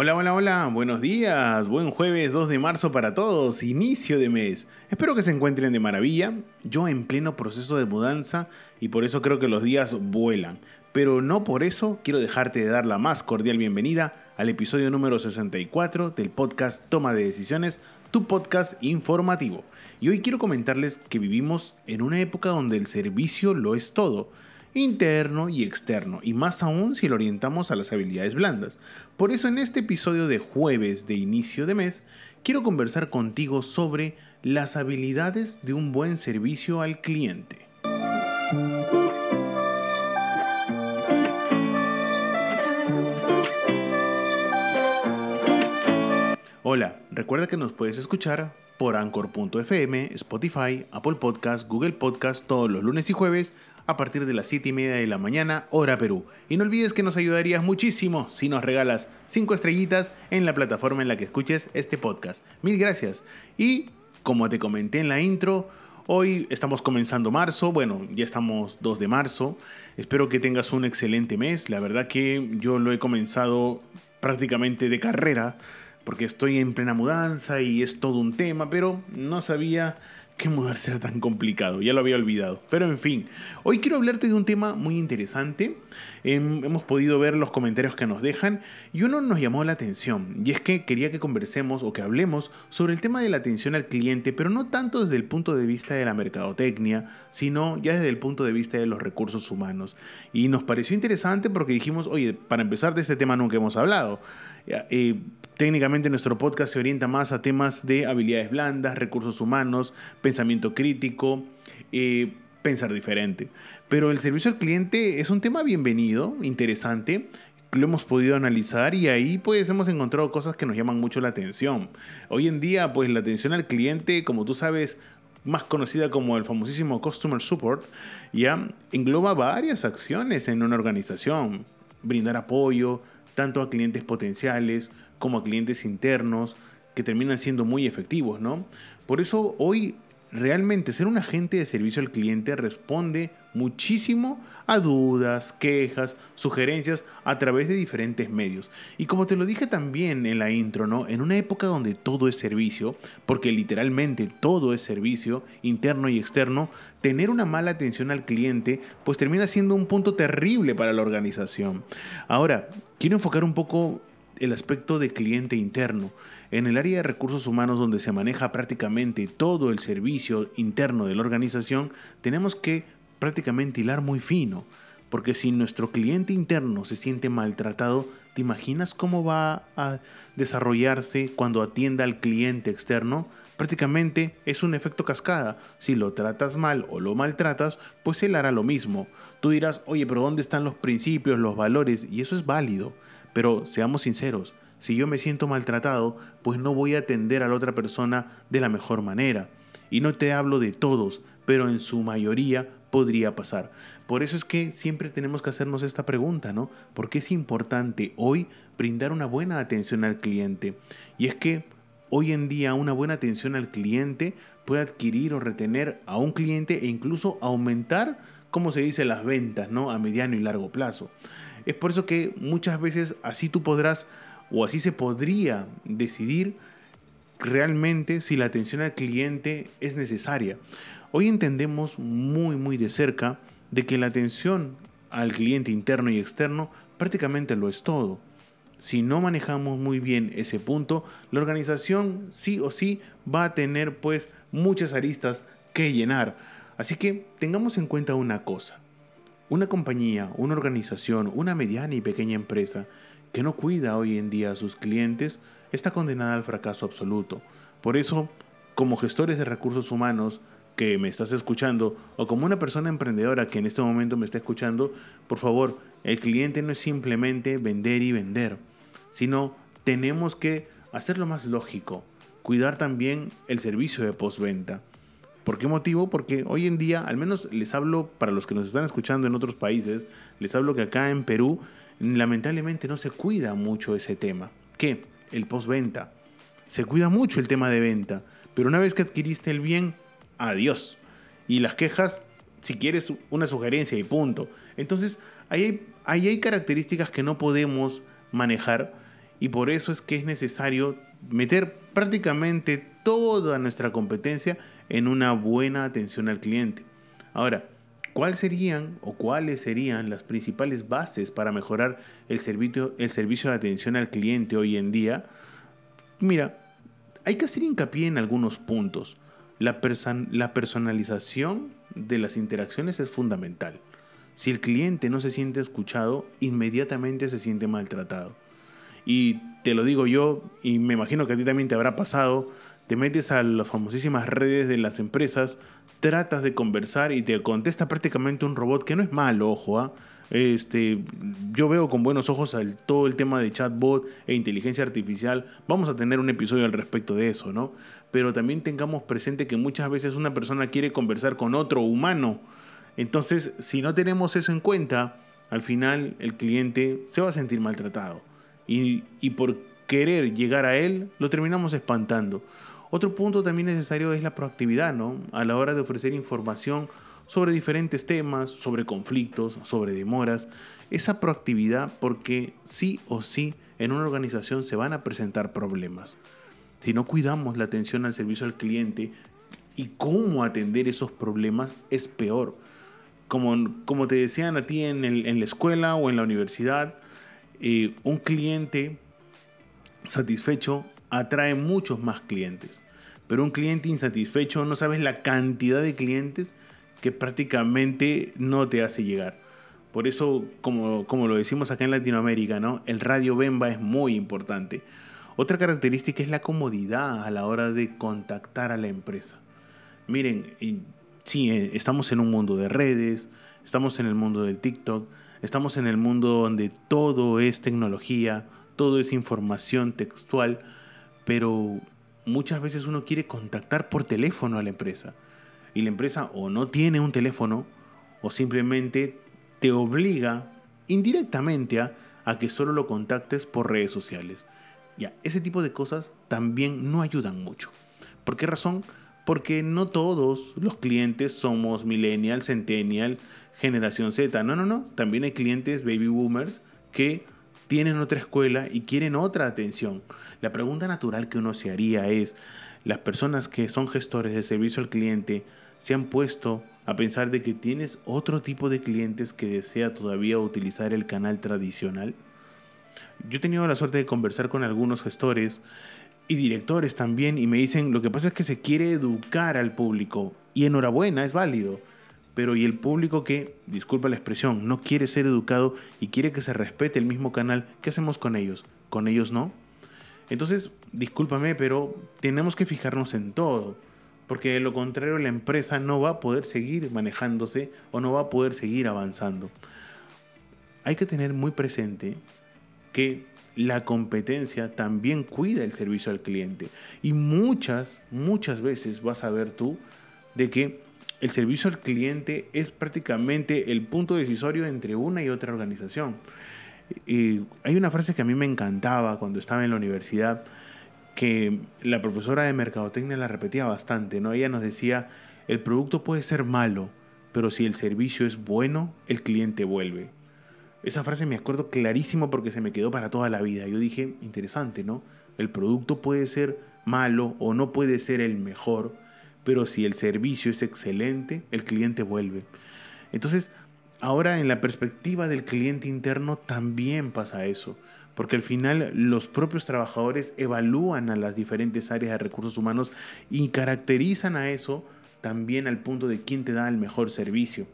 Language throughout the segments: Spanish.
Hola, hola, hola, buenos días, buen jueves 2 de marzo para todos, inicio de mes. Espero que se encuentren de maravilla, yo en pleno proceso de mudanza y por eso creo que los días vuelan. Pero no por eso quiero dejarte de dar la más cordial bienvenida al episodio número 64 del podcast Toma de Decisiones, tu podcast informativo. Y hoy quiero comentarles que vivimos en una época donde el servicio lo es todo interno y externo, y más aún si lo orientamos a las habilidades blandas. Por eso en este episodio de jueves de inicio de mes, quiero conversar contigo sobre las habilidades de un buen servicio al cliente. Hola, recuerda que nos puedes escuchar por Anchor.fm, Spotify, Apple Podcast, Google Podcast todos los lunes y jueves a partir de las 7 y media de la mañana, hora Perú. Y no olvides que nos ayudarías muchísimo si nos regalas 5 estrellitas en la plataforma en la que escuches este podcast. Mil gracias. Y como te comenté en la intro, Hoy estamos comenzando marzo, bueno, ya estamos 2 de marzo. Espero que tengas un excelente mes. La verdad que yo lo he comenzado prácticamente de carrera, porque estoy en plena mudanza y es todo un tema, pero no sabía qué mudarse era tan complicado, ya lo había olvidado. Pero en fin, hoy quiero hablarte de un tema muy interesante. Em, hemos podido ver los comentarios que nos dejan y uno nos llamó la atención y es que quería que conversemos o que hablemos sobre el tema de la atención al cliente, pero no tanto desde el punto de vista de la mercadotecnia, sino ya desde el punto de vista de los recursos humanos. Y nos pareció interesante porque dijimos, oye, para empezar de este tema nunca hemos hablado. Eh, técnicamente nuestro podcast se orienta más a temas de habilidades blandas, recursos humanos, pensamiento crítico, eh, pensar diferente. Pero el servicio al cliente es un tema bienvenido, interesante, lo hemos podido analizar y ahí pues hemos encontrado cosas que nos llaman mucho la atención. Hoy en día pues la atención al cliente, como tú sabes, más conocida como el famosísimo Customer Support, ya engloba varias acciones en una organización. Brindar apoyo, tanto a clientes potenciales como a clientes internos, que terminan siendo muy efectivos, ¿no? Por eso hoy realmente ser un agente de servicio al cliente responde muchísimo a dudas, quejas, sugerencias a través de diferentes medios. Y como te lo dije también en la intro, ¿no? En una época donde todo es servicio, porque literalmente todo es servicio, interno y externo, tener una mala atención al cliente pues termina siendo un punto terrible para la organización. Ahora, quiero enfocar un poco el aspecto de cliente interno. En el área de recursos humanos donde se maneja prácticamente todo el servicio interno de la organización, tenemos que prácticamente hilar muy fino. Porque si nuestro cliente interno se siente maltratado, ¿te imaginas cómo va a desarrollarse cuando atienda al cliente externo? Prácticamente es un efecto cascada. Si lo tratas mal o lo maltratas, pues él hará lo mismo. Tú dirás, oye, pero ¿dónde están los principios, los valores? Y eso es válido. Pero seamos sinceros, si yo me siento maltratado, pues no voy a atender a la otra persona de la mejor manera. Y no te hablo de todos, pero en su mayoría podría pasar. Por eso es que siempre tenemos que hacernos esta pregunta, ¿no? Porque es importante hoy brindar una buena atención al cliente. Y es que hoy en día una buena atención al cliente puede adquirir o retener a un cliente e incluso aumentar, como se dice, las ventas, ¿no? A mediano y largo plazo. Es por eso que muchas veces así tú podrás o así se podría decidir realmente si la atención al cliente es necesaria. Hoy entendemos muy muy de cerca de que la atención al cliente interno y externo prácticamente lo es todo. Si no manejamos muy bien ese punto, la organización sí o sí va a tener pues muchas aristas que llenar. Así que tengamos en cuenta una cosa. Una compañía, una organización, una mediana y pequeña empresa que no cuida hoy en día a sus clientes está condenada al fracaso absoluto. Por eso, como gestores de recursos humanos que me estás escuchando o como una persona emprendedora que en este momento me está escuchando, por favor, el cliente no es simplemente vender y vender. sino tenemos que hacerlo más lógico, cuidar también el servicio de postventa. ¿Por qué motivo? Porque hoy en día, al menos les hablo para los que nos están escuchando en otros países, les hablo que acá en Perú lamentablemente no se cuida mucho ese tema. ¿Qué? El postventa. Se cuida mucho el tema de venta, pero una vez que adquiriste el bien, adiós. Y las quejas, si quieres una sugerencia y punto. Entonces, ahí hay, ahí hay características que no podemos manejar y por eso es que es necesario meter prácticamente toda nuestra competencia en una buena atención al cliente. Ahora, ¿cuáles serían o cuáles serían las principales bases para mejorar el servicio, el servicio de atención al cliente hoy en día? Mira, hay que hacer hincapié en algunos puntos. La, la personalización de las interacciones es fundamental. Si el cliente no se siente escuchado, inmediatamente se siente maltratado. Y te lo digo yo, y me imagino que a ti también te habrá pasado, te metes a las famosísimas redes de las empresas, tratas de conversar y te contesta prácticamente un robot, que no es malo, ojo, ¿ah? Este, yo veo con buenos ojos todo el tema de chatbot e inteligencia artificial. Vamos a tener un episodio al respecto de eso, ¿no? Pero también tengamos presente que muchas veces una persona quiere conversar con otro humano. Entonces, si no tenemos eso en cuenta, al final el cliente se va a sentir maltratado. Y, y por querer llegar a él, lo terminamos espantando. Otro punto también necesario es la proactividad, ¿no? A la hora de ofrecer información sobre diferentes temas, sobre conflictos, sobre demoras. Esa proactividad porque sí o sí en una organización se van a presentar problemas. Si no cuidamos la atención al servicio al cliente y cómo atender esos problemas es peor. Como, como te decían a ti en, la escuela o en la universidad, eh, un cliente satisfecho atrae muchos más clientes. Pero un cliente insatisfecho, no sabes la cantidad de clientes que prácticamente no te hace llegar. Por eso, como, como lo decimos acá en Latinoamérica, ¿no? el radio Bemba es muy importante. Otra característica es la comodidad a la hora de contactar a la empresa. Miren, sí, eh, estamos en un mundo de redes, estamos en el mundo del TikTok, estamos en el mundo donde todo es tecnología, todo es información textual, pero muchas veces uno quiere contactar por teléfono a la empresa y la empresa o no tiene un teléfono o simplemente te obliga indirectamente a, a que solo lo contactes por redes sociales. Ya, ese tipo de cosas también no ayudan mucho. ¿Por qué razón? Porque no todos los clientes somos millennial, centennial, generación Z. No, no, no. También hay clientes baby boomers que tienen otra escuela y quieren otra atención. La pregunta natural que uno se haría es, las personas que son gestores de servicio al cliente se han puesto a pensar de que tienes otro tipo de clientes que desea todavía utilizar el canal tradicional? Yo he tenido la suerte de conversar con algunos gestores y directores también y me dicen, lo que pasa es que se quiere educar al público y enhorabuena, es válido pero y el público que, disculpa la expresión, no quiere ser educado y quiere que se respete el mismo canal, ¿qué hacemos con ellos? ¿Con ellos no? Entonces, discúlpame, pero tenemos que fijarnos en todo, porque de lo contrario la empresa no va a poder seguir manejándose o no va a poder seguir avanzando. Hay que tener muy presente que la competencia también cuida el servicio al cliente y muchas, muchas veces vas a ver tú de que el servicio al cliente es prácticamente el punto decisorio entre una y otra organización. Y hay una frase que a mí me encantaba cuando estaba en la universidad, que la profesora de mercadotecnia la repetía bastante, ¿no? Ella nos decía, el producto puede ser malo, pero si el servicio es bueno, el cliente vuelve. Esa frase me acuerdo clarísimo porque se me quedó para toda la vida. Yo dije, interesante, ¿no? El producto puede ser malo o no puede ser el mejor, pero si el servicio es excelente, el cliente vuelve. Entonces, ahora en la perspectiva del cliente interno también pasa eso, porque al final los propios trabajadores evalúan a las diferentes áreas de recursos humanos y caracterizan a eso también al punto de quién te da el mejor servicio.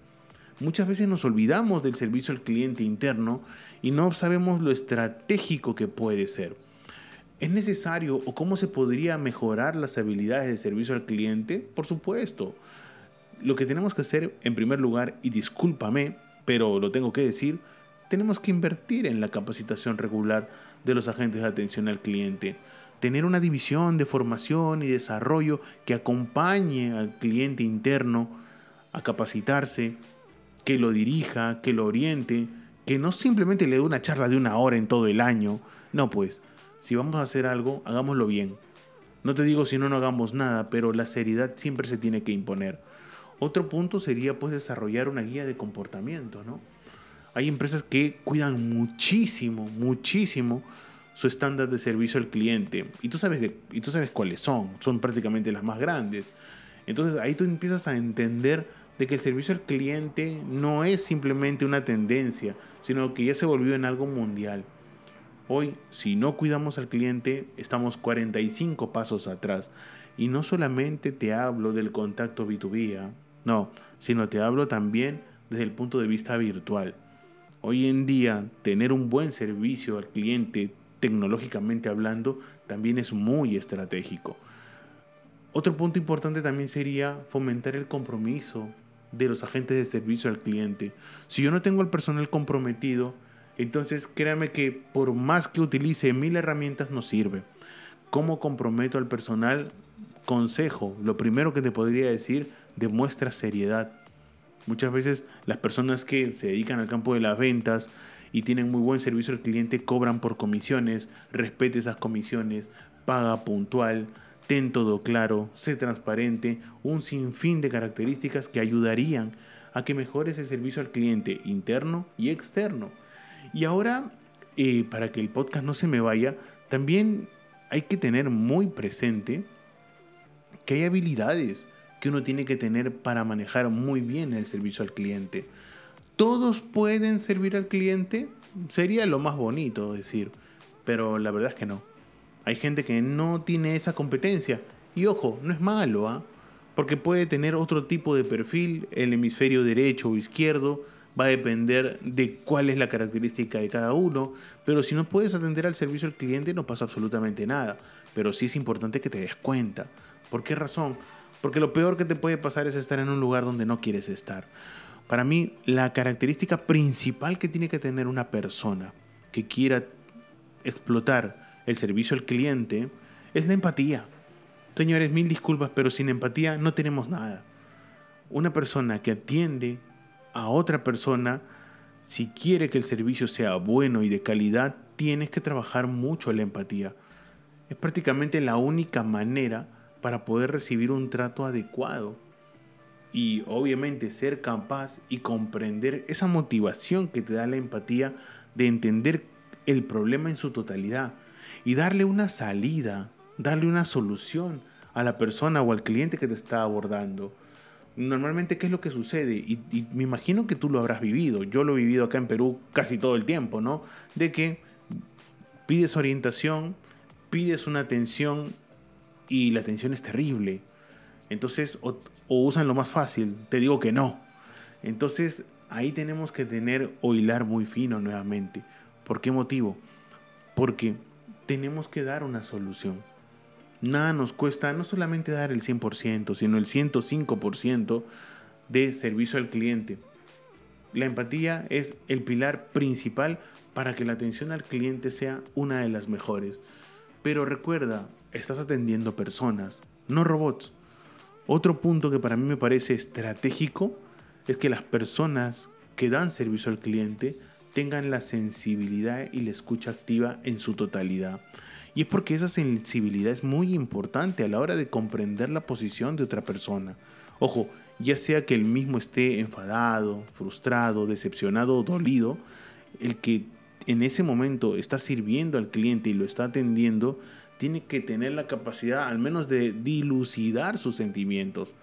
Muchas veces nos olvidamos del servicio al cliente interno y no sabemos lo estratégico que puede ser. ¿Es necesario o cómo se podría mejorar las habilidades de servicio al cliente? Por supuesto. Lo que tenemos que hacer en primer lugar, y discúlpame, pero lo tengo que decir, tenemos que invertir en la capacitación regular de los agentes de atención al cliente. Tener una división de formación y desarrollo que acompañe al cliente interno a capacitarse, que lo dirija, que lo oriente, que no simplemente le dé una charla de una hora en todo el año. No, pues, si vamos a hacer algo, hagámoslo bien. No te digo si no, no hagamos nada, pero la seriedad siempre se tiene que imponer. Otro punto sería pues desarrollar una guía de comportamiento, ¿no? Hay empresas que cuidan muchísimo, muchísimo su estándar de servicio al cliente. Y tú, sabes y tú sabes cuáles son, son prácticamente las más grandes. Entonces ahí tú empiezas a entender de que el servicio al cliente no es simplemente una tendencia, sino que ya se volvió en algo mundial. Hoy, si no cuidamos al cliente, estamos 45 pasos atrás. Y no solamente te hablo del contacto B2B, ¿ah? no, sino te hablo también desde el punto de vista virtual. Hoy en día, tener un buen servicio al cliente, tecnológicamente hablando, también es muy estratégico. Otro punto importante también sería fomentar el compromiso de los agentes de servicio al cliente. Si yo no tengo el personal comprometido, entonces créame que por más que utilice mil herramientas no sirve. ¿Cómo comprometo al personal? Consejo, lo primero que te podría decir, demuestra seriedad. Muchas veces las personas que se dedican al campo de las ventas y tienen muy buen servicio al cliente cobran por comisiones, respete esas comisiones, paga puntual, ten todo claro, sé transparente, un sinfín de características que ayudarían a que mejores el servicio al cliente interno y externo. Y ahora, eh, para que el podcast no se me vaya, también hay que tener muy presente que hay habilidades que uno tiene que tener para manejar muy bien el servicio al cliente. ¿Todos pueden servir al cliente? Sería lo más bonito decir, pero la verdad es que no. Hay gente que no tiene esa competencia. Y ojo, no es malo, ¿ah? Porque puede tener otro tipo de perfil, el hemisferio derecho o izquierdo, va a depender de cuál es la característica de cada uno, pero si no puedes atender al servicio al cliente no pasa absolutamente nada, pero sí es importante que te des cuenta. ¿Por qué razón? Porque lo peor que te puede pasar es estar en un lugar donde no quieres estar. Para mí, la característica principal que tiene que tener una persona que quiera explotar el servicio al cliente, es la empatía. Señores, mil disculpas, pero sin empatía no tenemos nada. Una persona que atiende a otra persona, si quiere que el servicio sea bueno y de calidad, tienes que trabajar mucho la empatía. Es prácticamente la única manera para poder recibir un trato adecuado. Y obviamente ser capaz y comprender esa motivación que te da la empatía de entender el problema en su totalidad y darle una salida, darle una solución a la persona o al cliente que te está abordando. Normalmente, ¿qué es lo que sucede? Y, me imagino que tú lo habrás vivido. Yo lo he vivido acá en Perú casi todo el tiempo, ¿no? De que pides orientación, pides una atención y la atención es terrible. Entonces, o, o usan lo más fácil, te digo que no. Entonces, ahí tenemos que tener o hilar muy fino nuevamente. ¿Por qué motivo? Porque tenemos que dar una solución. Nada nos cuesta no solamente dar el 100%, sino el 105% de servicio al cliente. La empatía es el pilar principal para que la atención al cliente sea una de las mejores. Pero recuerda, estás atendiendo personas, no robots. Otro punto que para mí me parece estratégico es que las personas que dan servicio al cliente tengan la sensibilidad y la escucha activa en su totalidad. Y es porque esa sensibilidad es muy importante a la hora de comprender la posición de otra persona. Ojo, ya sea que el mismo esté enfadado, frustrado, decepcionado o dolido, el que en ese momento está sirviendo al cliente y lo está atendiendo, tiene que tener la capacidad al menos de dilucidar sus sentimientos.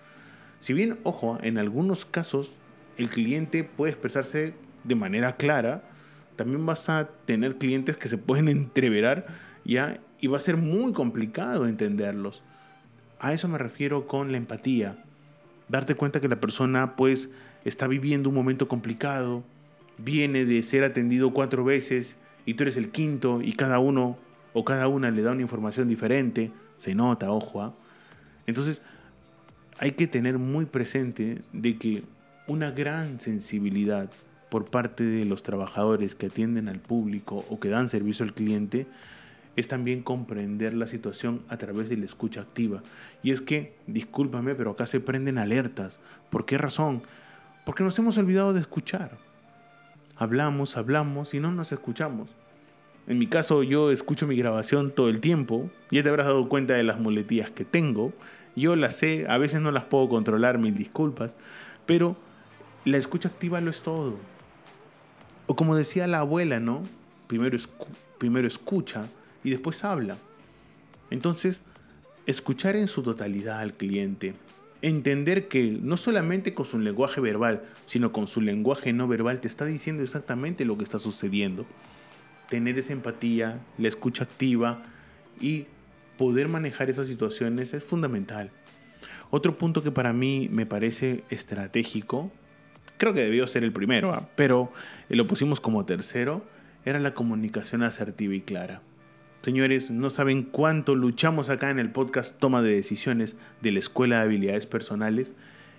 Si bien, ojo, en algunos casos el cliente puede expresarse de manera clara, también vas a tener clientes que se pueden entreverar ya y va a ser muy complicado entenderlos. A eso me refiero con la empatía. Darte cuenta que la persona pues está viviendo un momento complicado, viene de ser atendido cuatro veces y tú eres el quinto y cada uno o cada una le da una información diferente, se nota, ojo. ¿ah? Entonces hay que tener muy presente de que una gran sensibilidad por parte de los trabajadores que atienden al público o que dan servicio al cliente es también comprender la situación a través de la escucha activa. Y es que, discúlpame, pero acá se prenden alertas. ¿Por qué razón? Porque nos hemos olvidado de escuchar. Hablamos, hablamos y no nos escuchamos. En mi caso, yo escucho mi grabación todo el tiempo. Ya te habrás dado cuenta de las muletillas que tengo. Yo las sé, a veces no las puedo controlar, mil disculpas. Pero la escucha activa lo es todo. O como decía la abuela, ¿no? Primero, primero escucha y después habla. Entonces, escuchar en su totalidad al cliente, entender que no solamente con su lenguaje verbal, sino con su lenguaje no verbal te está diciendo exactamente lo que está sucediendo. Tener esa empatía, la escucha activa y poder manejar esas situaciones es fundamental. Otro punto que para mí me parece estratégico, creo que debió ser el primero, ¿ah? pero lo pusimos como tercero, era la comunicación asertiva y clara. Señores, no saben cuánto luchamos acá en el podcast Toma de Decisiones de la Escuela de Habilidades Personales,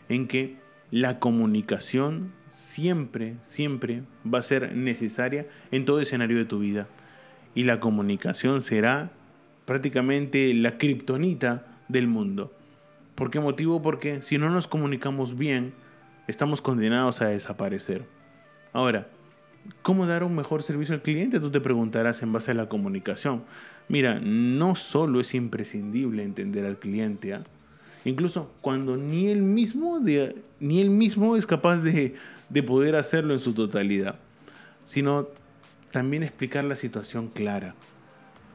en que la comunicación siempre, siempre va a ser necesaria en todo escenario de tu vida. Y la comunicación será prácticamente la kriptonita del mundo. ¿Por qué motivo? Porque si no nos comunicamos bien, estamos condenados a desaparecer. Ahora, ¿Cómo dar un mejor servicio al cliente? Tú te preguntarás en base a la comunicación. Mira, no solo es imprescindible entender al cliente, ¿ah? incluso cuando ni él mismo, ni él mismo es capaz de, de poder hacerlo en su totalidad, sino también explicar la situación clara.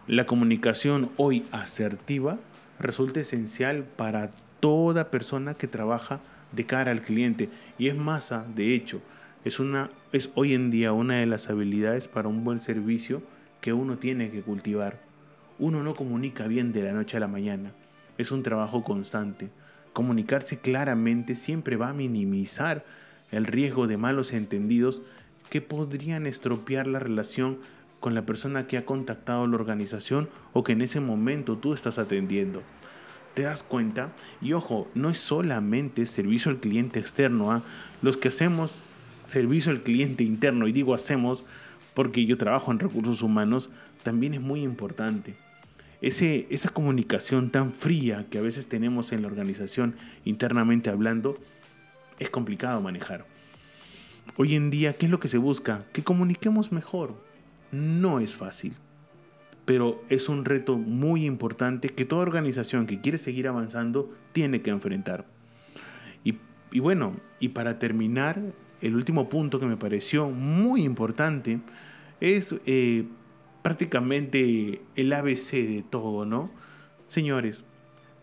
La comunicación hoy asertiva resulta esencial para toda persona que trabaja de cara al cliente y es masa, de hecho, es, una, es hoy en día una de las habilidades para un buen servicio que uno tiene que cultivar. Uno no comunica bien de la noche a la mañana. Es un trabajo constante. Comunicarse claramente siempre va a minimizar el riesgo de malos entendidos que podrían estropear la relación con la persona que ha contactado la organización o que en ese momento tú estás atendiendo. ¿Te das cuenta? Y ojo, no es solamente servicio al cliente externo. ¿ah? Los que hacemos servicio al cliente interno, y digo hacemos porque yo trabajo en recursos humanos, también es muy importante. Ese, esa comunicación tan fría que a veces tenemos en la organización internamente hablando, es complicado manejar. Hoy en día, ¿qué es lo que se busca? Que comuniquemos mejor. No es fácil, pero es un reto muy importante que toda organización que quiere seguir avanzando tiene que enfrentar. Y, y bueno, y para terminar, el último punto que me pareció muy importante es eh, prácticamente el ABC de todo, ¿no? Señores,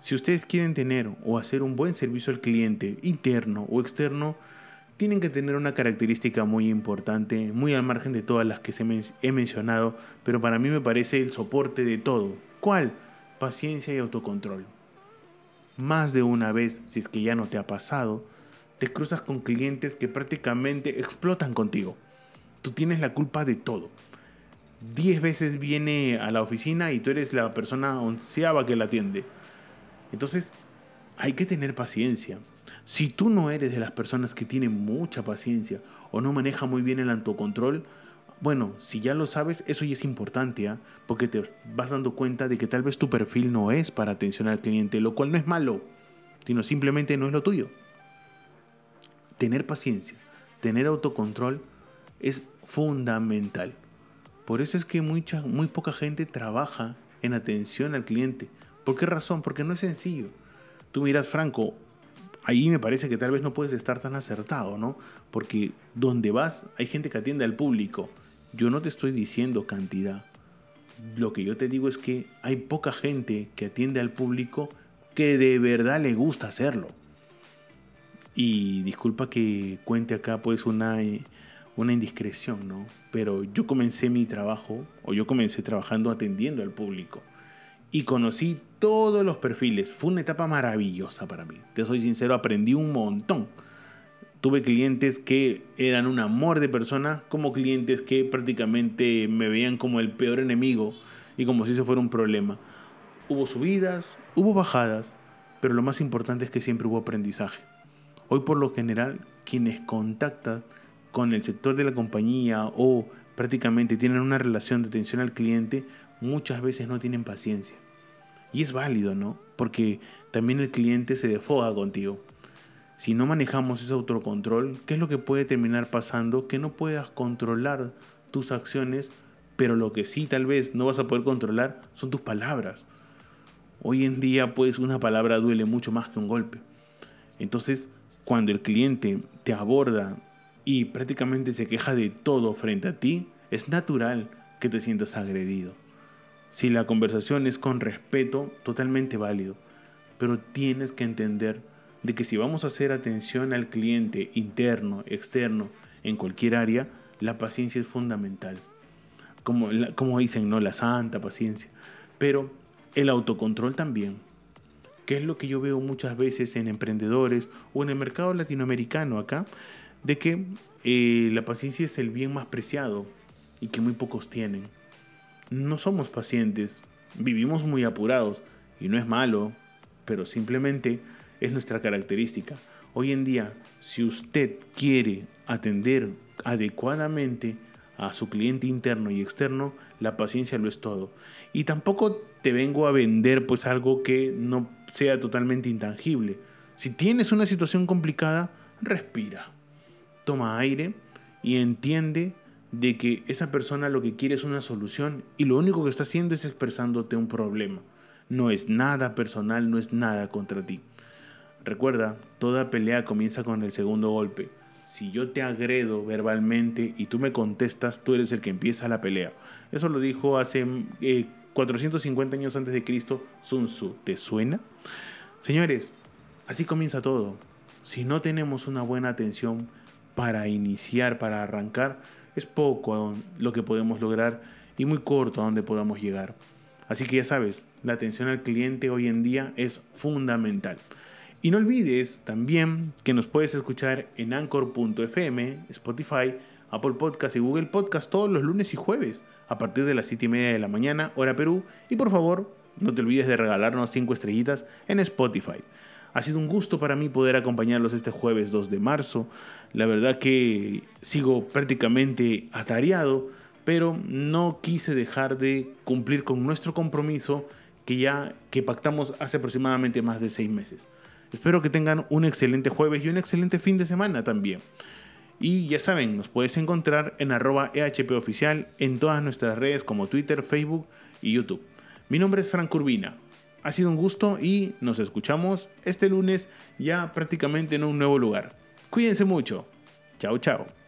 si ustedes quieren tener o hacer un buen servicio al cliente, interno o externo, tienen que tener una característica muy importante, muy al margen de todas las que se he mencionado, pero para mí me parece el soporte de todo. ¿Cuál? Paciencia y autocontrol. Más de una vez, si es que ya no te ha pasado, te cruzas con clientes que prácticamente explotan contigo. Tú tienes la culpa de todo. Diez veces viene a la oficina y tú eres la persona onceava que la atiende. Entonces, hay que tener paciencia. Si tú no eres de las personas que tienen mucha paciencia o no maneja muy bien el autocontrol, bueno, si ya lo sabes, eso ya es importante, ¿ah? porque te vas dando cuenta de que tal vez tu perfil no es para atención al cliente, lo cual no es malo, sino simplemente no es lo tuyo tener paciencia, tener autocontrol es fundamental. Por eso es que mucha, muy poca gente trabaja en atención al cliente. ¿Por qué razón? Porque no es sencillo. Tú miras, Franco, ahí me parece que tal vez no puedes estar tan acertado, ¿no? Porque donde vas hay gente que atiende al público. Yo no te estoy diciendo cantidad. Lo que yo te digo es que hay poca gente que atiende al público que de verdad le gusta hacerlo. Y disculpa que cuente acá pues una, una indiscreción, ¿no? Pero yo comencé mi trabajo, o yo comencé trabajando atendiendo al público. Y conocí todos los perfiles. Fue una etapa maravillosa para mí. Te soy sincero, aprendí un montón. Tuve clientes que eran un amor de persona, como clientes que prácticamente me veían como el peor enemigo y como si eso fuera un problema. Hubo subidas, hubo bajadas, pero lo más importante es que siempre hubo aprendizaje. Hoy por lo general quienes contactan con el sector de la compañía o prácticamente tienen una relación de atención al cliente, muchas veces no tienen paciencia. Y es válido, ¿no? Porque también el cliente se defoga contigo. Si no manejamos ese autocontrol, ¿qué es lo que puede terminar pasando? Que no puedas controlar tus acciones, pero lo que sí tal vez no vas a poder controlar son tus palabras. Hoy en día, pues una palabra duele mucho más que un golpe. Entonces, cuando el cliente te aborda y prácticamente se queja de todo frente a ti, es natural que te sientas agredido. Si la conversación es con respeto, totalmente válido, pero tienes que entender de que si vamos a hacer atención al cliente interno, externo, en cualquier área, la paciencia es fundamental. Como, como dicen, ¿no? La santa paciencia. Pero el autocontrol también que es lo que yo veo muchas veces en emprendedores o en el mercado latinoamericano acá, de que eh, la paciencia es el bien más preciado y que muy pocos tienen. No somos pacientes, vivimos muy apurados y no es malo, pero simplemente es nuestra característica. Hoy en día, si usted quiere atender adecuadamente a su cliente interno y externo, la paciencia lo es todo. Y tampoco te vengo a vender pues algo que no sea totalmente intangible. Si tienes una situación complicada, respira. Toma aire y entiende de que esa persona lo que quiere es una solución y lo único que está haciendo es expresándote un problema. No es nada personal, no es nada contra ti. Recuerda, toda pelea comienza con el segundo golpe. Si yo te agredo verbalmente y tú me contestas, tú eres el que empieza la pelea. Eso lo dijo hace 450 eh, años antes de Cristo Sun Tzu. ¿Te suena? Señores, así comienza todo. Si no tenemos una buena atención para iniciar, para arrancar, es poco lo que podemos lograr y muy corto a donde podamos llegar. Así que ya sabes, la atención al cliente hoy en día es fundamental. Y no olvides también que nos puedes escuchar en anchor.fm, Spotify, Apple Podcast y Google Podcast todos los lunes y jueves a partir de las 7 y media de la mañana, hora Perú. Y por favor, no te olvides de regalarnos 5 estrellitas en Spotify. Ha sido un gusto para mí poder acompañarlos este jueves 2 de marzo. La verdad que sigo prácticamente atareado, pero no quise dejar de cumplir con nuestro compromiso que ya que pactamos hace aproximadamente más de 6 meses. Espero que tengan un excelente jueves y un excelente fin de semana también. Y ya saben, nos puedes encontrar en arroba EHPoficial en todas nuestras redes como Twitter, Facebook y YouTube. Mi nombre es Frank Urbina. Ha sido un gusto y nos escuchamos este lunes ya prácticamente en un nuevo lugar. Cuídense mucho. Chao, chao.